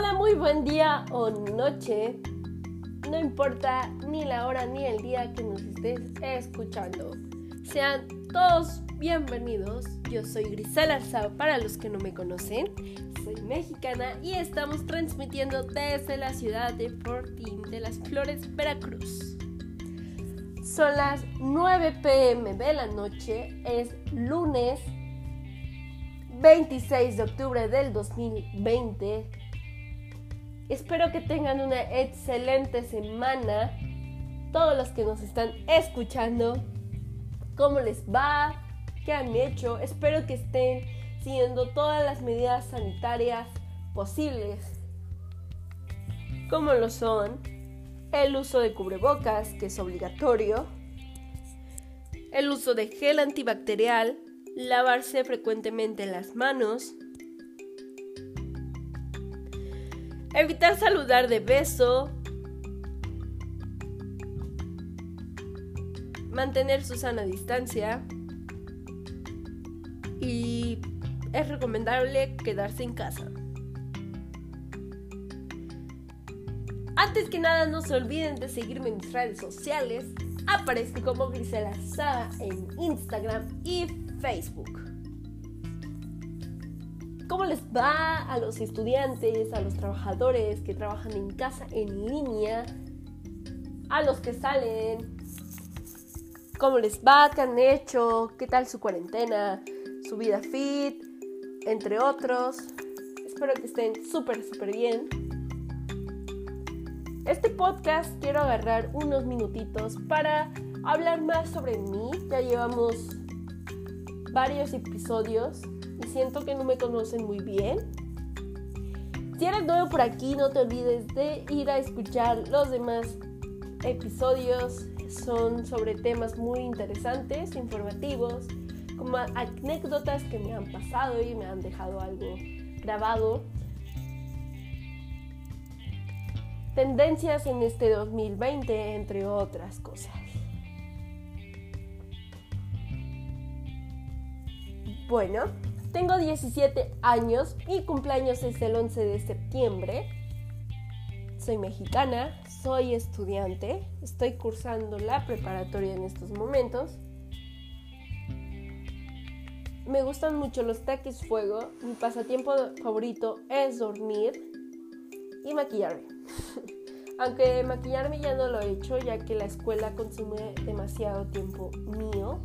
Hola, muy buen día o noche. No importa ni la hora ni el día que nos estés escuchando. Sean todos bienvenidos. Yo soy Grisela Sao para los que no me conocen. Soy mexicana y estamos transmitiendo desde la ciudad de Fortín de las Flores, Veracruz. Son las 9 pm de la noche, es lunes 26 de octubre del 2020 Espero que tengan una excelente semana. Todos los que nos están escuchando, ¿cómo les va? ¿Qué han hecho? Espero que estén siguiendo todas las medidas sanitarias posibles. Como lo son el uso de cubrebocas, que es obligatorio, el uso de gel antibacterial, lavarse frecuentemente las manos, Evitar saludar de beso. Mantener su sana distancia. Y es recomendable quedarse en casa. Antes que nada, no se olviden de seguirme en mis redes sociales. Aparezco como Grisela Saga en Instagram y Facebook. ¿Cómo les va a los estudiantes, a los trabajadores que trabajan en casa en línea, a los que salen? ¿Cómo les va? ¿Qué han hecho? ¿Qué tal su cuarentena? ¿Su vida fit? Entre otros. Espero que estén súper, súper bien. Este podcast quiero agarrar unos minutitos para hablar más sobre mí. Ya llevamos varios episodios siento que no me conocen muy bien. Si eres nuevo por aquí, no te olvides de ir a escuchar los demás episodios. Son sobre temas muy interesantes, informativos, como anécdotas que me han pasado y me han dejado algo grabado. Tendencias en este 2020, entre otras cosas. Bueno, tengo 17 años y cumpleaños es el 11 de septiembre. Soy mexicana, soy estudiante, estoy cursando la preparatoria en estos momentos. Me gustan mucho los taques fuego. Mi pasatiempo favorito es dormir y maquillarme. Aunque maquillarme ya no lo he hecho ya que la escuela consume demasiado tiempo mío.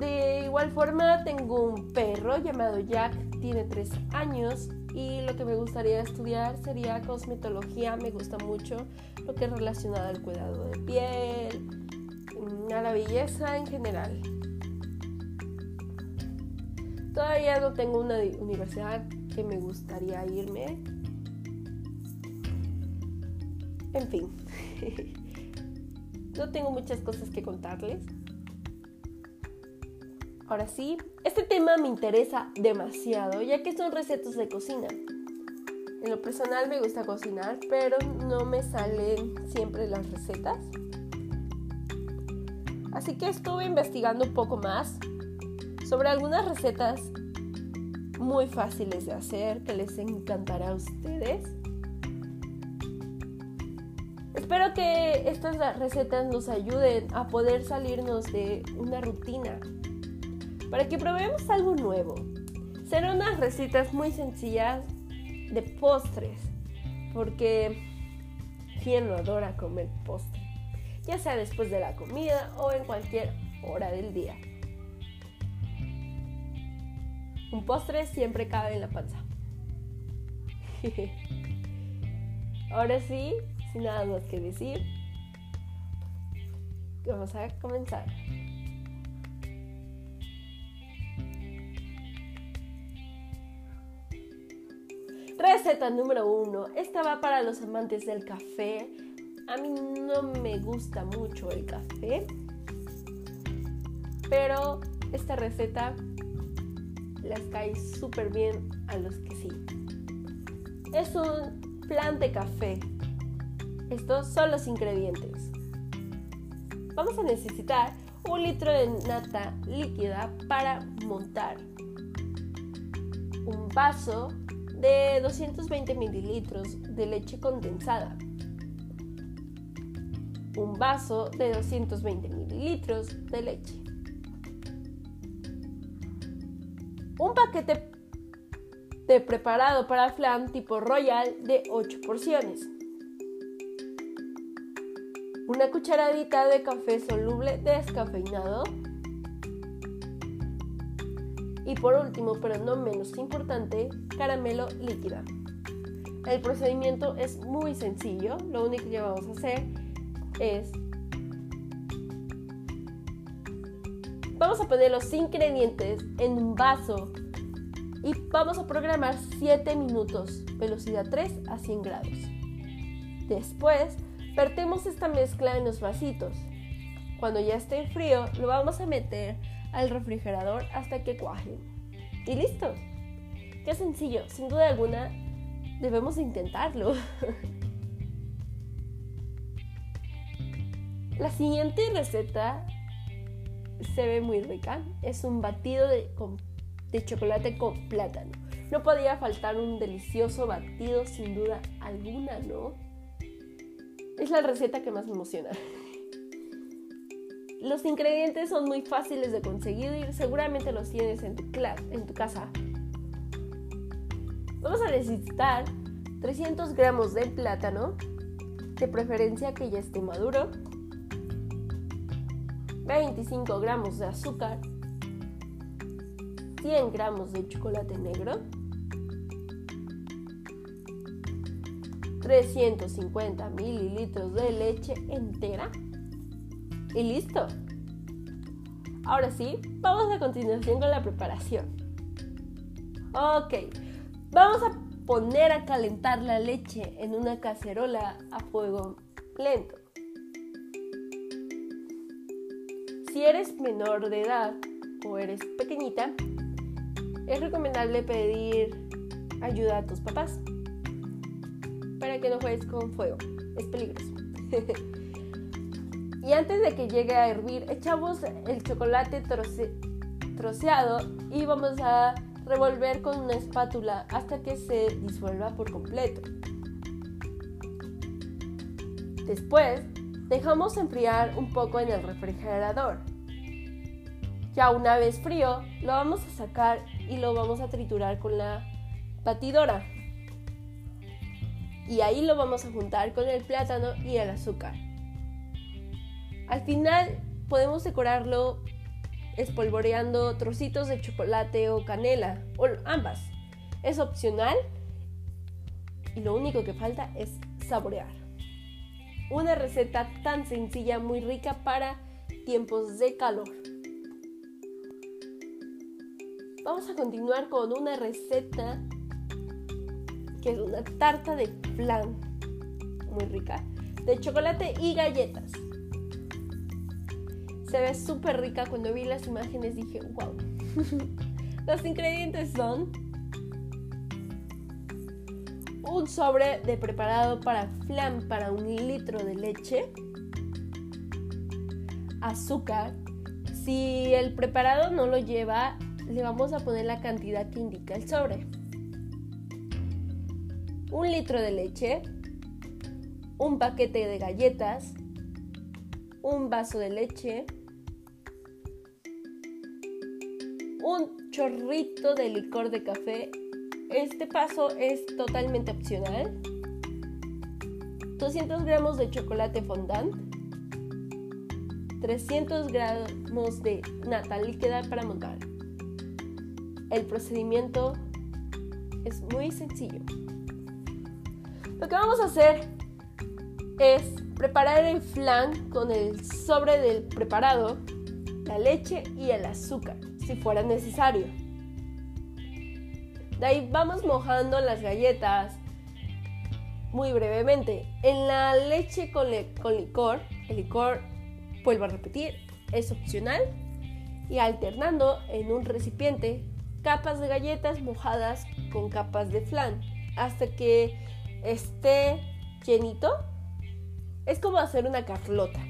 De igual forma, tengo un perro llamado Jack, tiene 3 años y lo que me gustaría estudiar sería cosmetología. Me gusta mucho lo que es relacionado al cuidado de piel, a la belleza en general. Todavía no tengo una universidad que me gustaría irme. En fin, no tengo muchas cosas que contarles. Ahora sí, este tema me interesa demasiado ya que son recetas de cocina. En lo personal me gusta cocinar, pero no me salen siempre las recetas. Así que estuve investigando un poco más sobre algunas recetas muy fáciles de hacer que les encantará a ustedes. Espero que estas recetas nos ayuden a poder salirnos de una rutina para que probemos algo nuevo. Serán unas recetas muy sencillas de postres, porque ¿quién no adora comer postre? Ya sea después de la comida o en cualquier hora del día. Un postre siempre cabe en la panza. Ahora sí, sin nada más que decir, vamos a comenzar. Receta número uno. Esta va para los amantes del café. A mí no me gusta mucho el café. Pero esta receta les cae súper bien a los que sí. Es un plan de café. Estos son los ingredientes. Vamos a necesitar un litro de nata líquida para montar un vaso de 220 mililitros de leche condensada, un vaso de 220 mililitros de leche, un paquete de preparado para flan tipo royal de 8 porciones, una cucharadita de café soluble descafeinado, y por último, pero no menos importante, caramelo líquida. El procedimiento es muy sencillo, lo único que vamos a hacer es... Vamos a poner los ingredientes en un vaso y vamos a programar 7 minutos, velocidad 3 a 100 grados. Después, vertemos esta mezcla en los vasitos. Cuando ya esté frío, lo vamos a meter al refrigerador hasta que cuaje. Y listo. Qué sencillo, sin duda alguna debemos intentarlo. La siguiente receta se ve muy rica. Es un batido de, de chocolate con plátano. No podía faltar un delicioso batido sin duda alguna, ¿no? Es la receta que más me emociona. Los ingredientes son muy fáciles de conseguir y seguramente los tienes en tu, en tu casa. Vamos a necesitar 300 gramos de plátano, de preferencia que ya esté maduro, 25 gramos de azúcar, 100 gramos de chocolate negro, 350 mililitros de leche entera, y listo. Ahora sí, vamos a continuación con la preparación. Ok, vamos a poner a calentar la leche en una cacerola a fuego lento. Si eres menor de edad o eres pequeñita, es recomendable pedir ayuda a tus papás para que no juegues con fuego. Es peligroso. Y antes de que llegue a hervir, echamos el chocolate troceado y vamos a revolver con una espátula hasta que se disuelva por completo. Después, dejamos enfriar un poco en el refrigerador. Ya una vez frío, lo vamos a sacar y lo vamos a triturar con la batidora. Y ahí lo vamos a juntar con el plátano y el azúcar. Al final podemos decorarlo espolvoreando trocitos de chocolate o canela, o ambas. Es opcional y lo único que falta es saborear. Una receta tan sencilla, muy rica para tiempos de calor. Vamos a continuar con una receta que es una tarta de flan, muy rica, de chocolate y galletas. Se ve súper rica. Cuando vi las imágenes dije, wow. Los ingredientes son un sobre de preparado para flan para un litro de leche, azúcar. Si el preparado no lo lleva, le vamos a poner la cantidad que indica el sobre. Un litro de leche, un paquete de galletas, un vaso de leche, un chorrito de licor de café. Este paso es totalmente opcional. 200 gramos de chocolate fondant. 300 gramos de nata líquida para montar. El procedimiento es muy sencillo. Lo que vamos a hacer es preparar el flan con el sobre del preparado, la leche y el azúcar si fuera necesario. De ahí vamos mojando las galletas muy brevemente. En la leche con, licor, el licor, vuelvo a repetir, es opcional. Y alternando en un recipiente capas de galletas mojadas con capas de flan hasta que esté llenito. Es como hacer una carlota.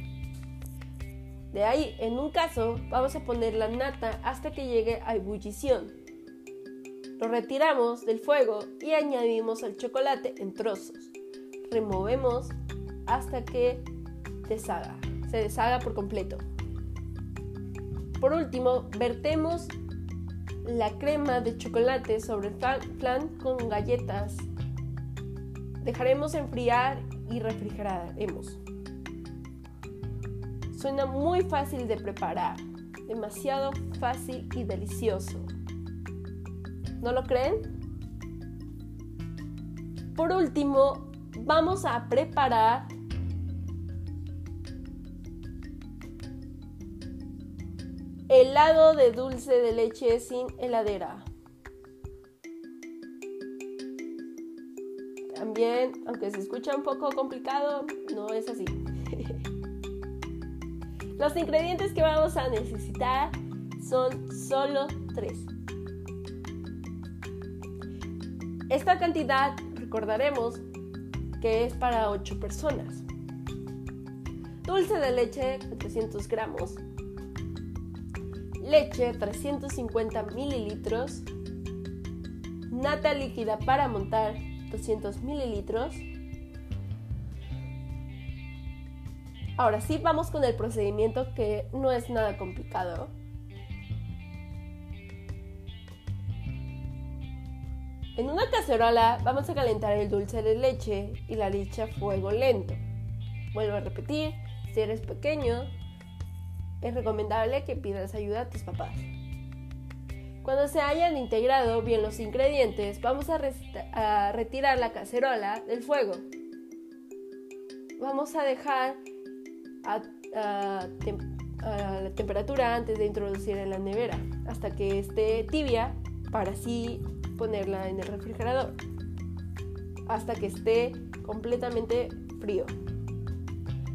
De ahí, en un caso, vamos a poner la nata hasta que llegue a ebullición. Lo retiramos del fuego y añadimos el chocolate en trozos. Removemos hasta que deshaga, se deshaga por completo. Por último, vertemos la crema de chocolate sobre el flan con galletas. Dejaremos enfriar y refrigeraremos. Suena muy fácil de preparar, demasiado fácil y delicioso. ¿No lo creen? Por último, vamos a preparar helado de dulce de leche sin heladera. También, aunque se escucha un poco complicado, no es así. Los ingredientes que vamos a necesitar son solo tres. Esta cantidad recordaremos que es para 8 personas. Dulce de leche 300 gramos. Leche 350 mililitros. Nata líquida para montar 200 mililitros Ahora sí, vamos con el procedimiento que no es nada complicado. En una cacerola vamos a calentar el dulce de leche y la leche a fuego lento. Vuelvo a repetir, si eres pequeño, es recomendable que pidas ayuda a tus papás. Cuando se hayan integrado bien los ingredientes, vamos a, a retirar la cacerola del fuego. Vamos a dejar a, la temperatura antes de introducir en la nevera hasta que esté tibia para así ponerla en el refrigerador hasta que esté completamente frío.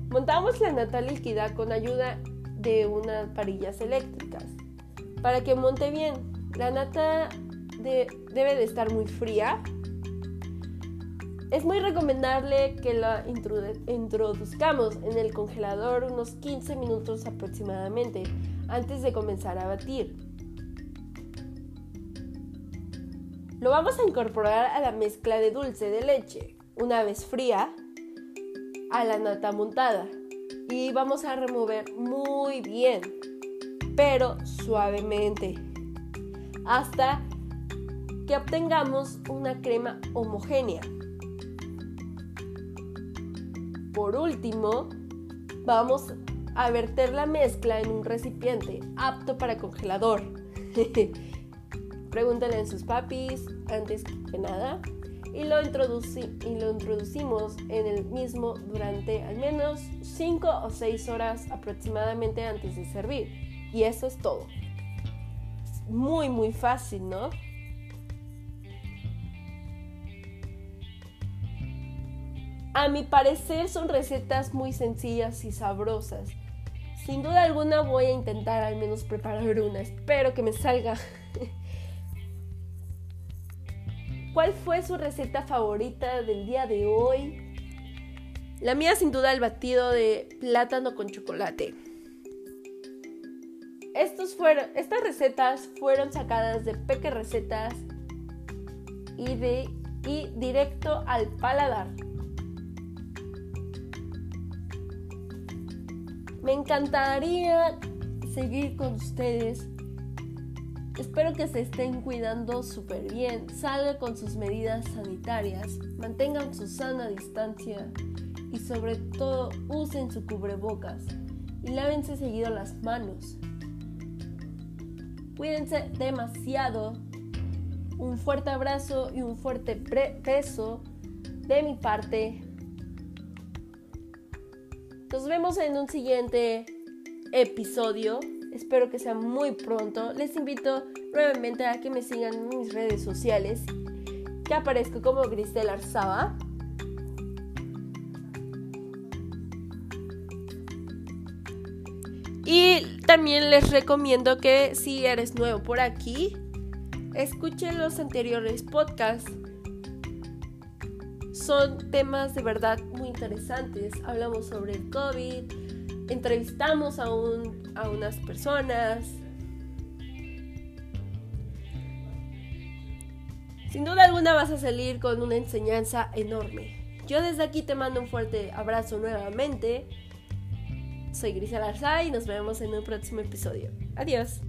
Montamos la nata líquida con ayuda de unas parillas eléctricas para que monte bien. La nata debe de estar muy fría es muy recomendable que la introduzcamos en el congelador unos 15 minutos aproximadamente antes de comenzar a batir. Lo vamos a incorporar a la mezcla de dulce de leche, una vez fría, a la nata montada y vamos a remover muy bien, pero suavemente, hasta que obtengamos una crema homogénea. Por último, vamos a verter la mezcla en un recipiente apto para congelador. Pregúntenle a sus papis antes que nada y lo, y lo introducimos en el mismo durante al menos 5 o 6 horas aproximadamente antes de servir. Y eso es todo. muy muy fácil, ¿no? A mi parecer son recetas muy sencillas y sabrosas. Sin duda alguna voy a intentar al menos preparar una. Espero que me salga. ¿Cuál fue su receta favorita del día de hoy? La mía sin duda el batido de plátano con chocolate. Fueron, estas recetas fueron sacadas de Peque Recetas y de y directo al paladar. Me encantaría seguir con ustedes. Espero que se estén cuidando súper bien, salgan con sus medidas sanitarias, mantengan su sana distancia y sobre todo usen su cubrebocas y lávense seguido las manos. Cuídense demasiado. Un fuerte abrazo y un fuerte beso de mi parte nos vemos en un siguiente episodio. Espero que sea muy pronto. Les invito nuevamente a que me sigan en mis redes sociales. Que aparezco como Gristel Arzaba. Y también les recomiendo que si eres nuevo por aquí, escuchen los anteriores podcasts son temas de verdad muy interesantes. Hablamos sobre el COVID, entrevistamos a, a unas personas. Sin duda alguna vas a salir con una enseñanza enorme. Yo desde aquí te mando un fuerte abrazo nuevamente. Soy Grisel Arzay y nos vemos en un próximo episodio. Adiós.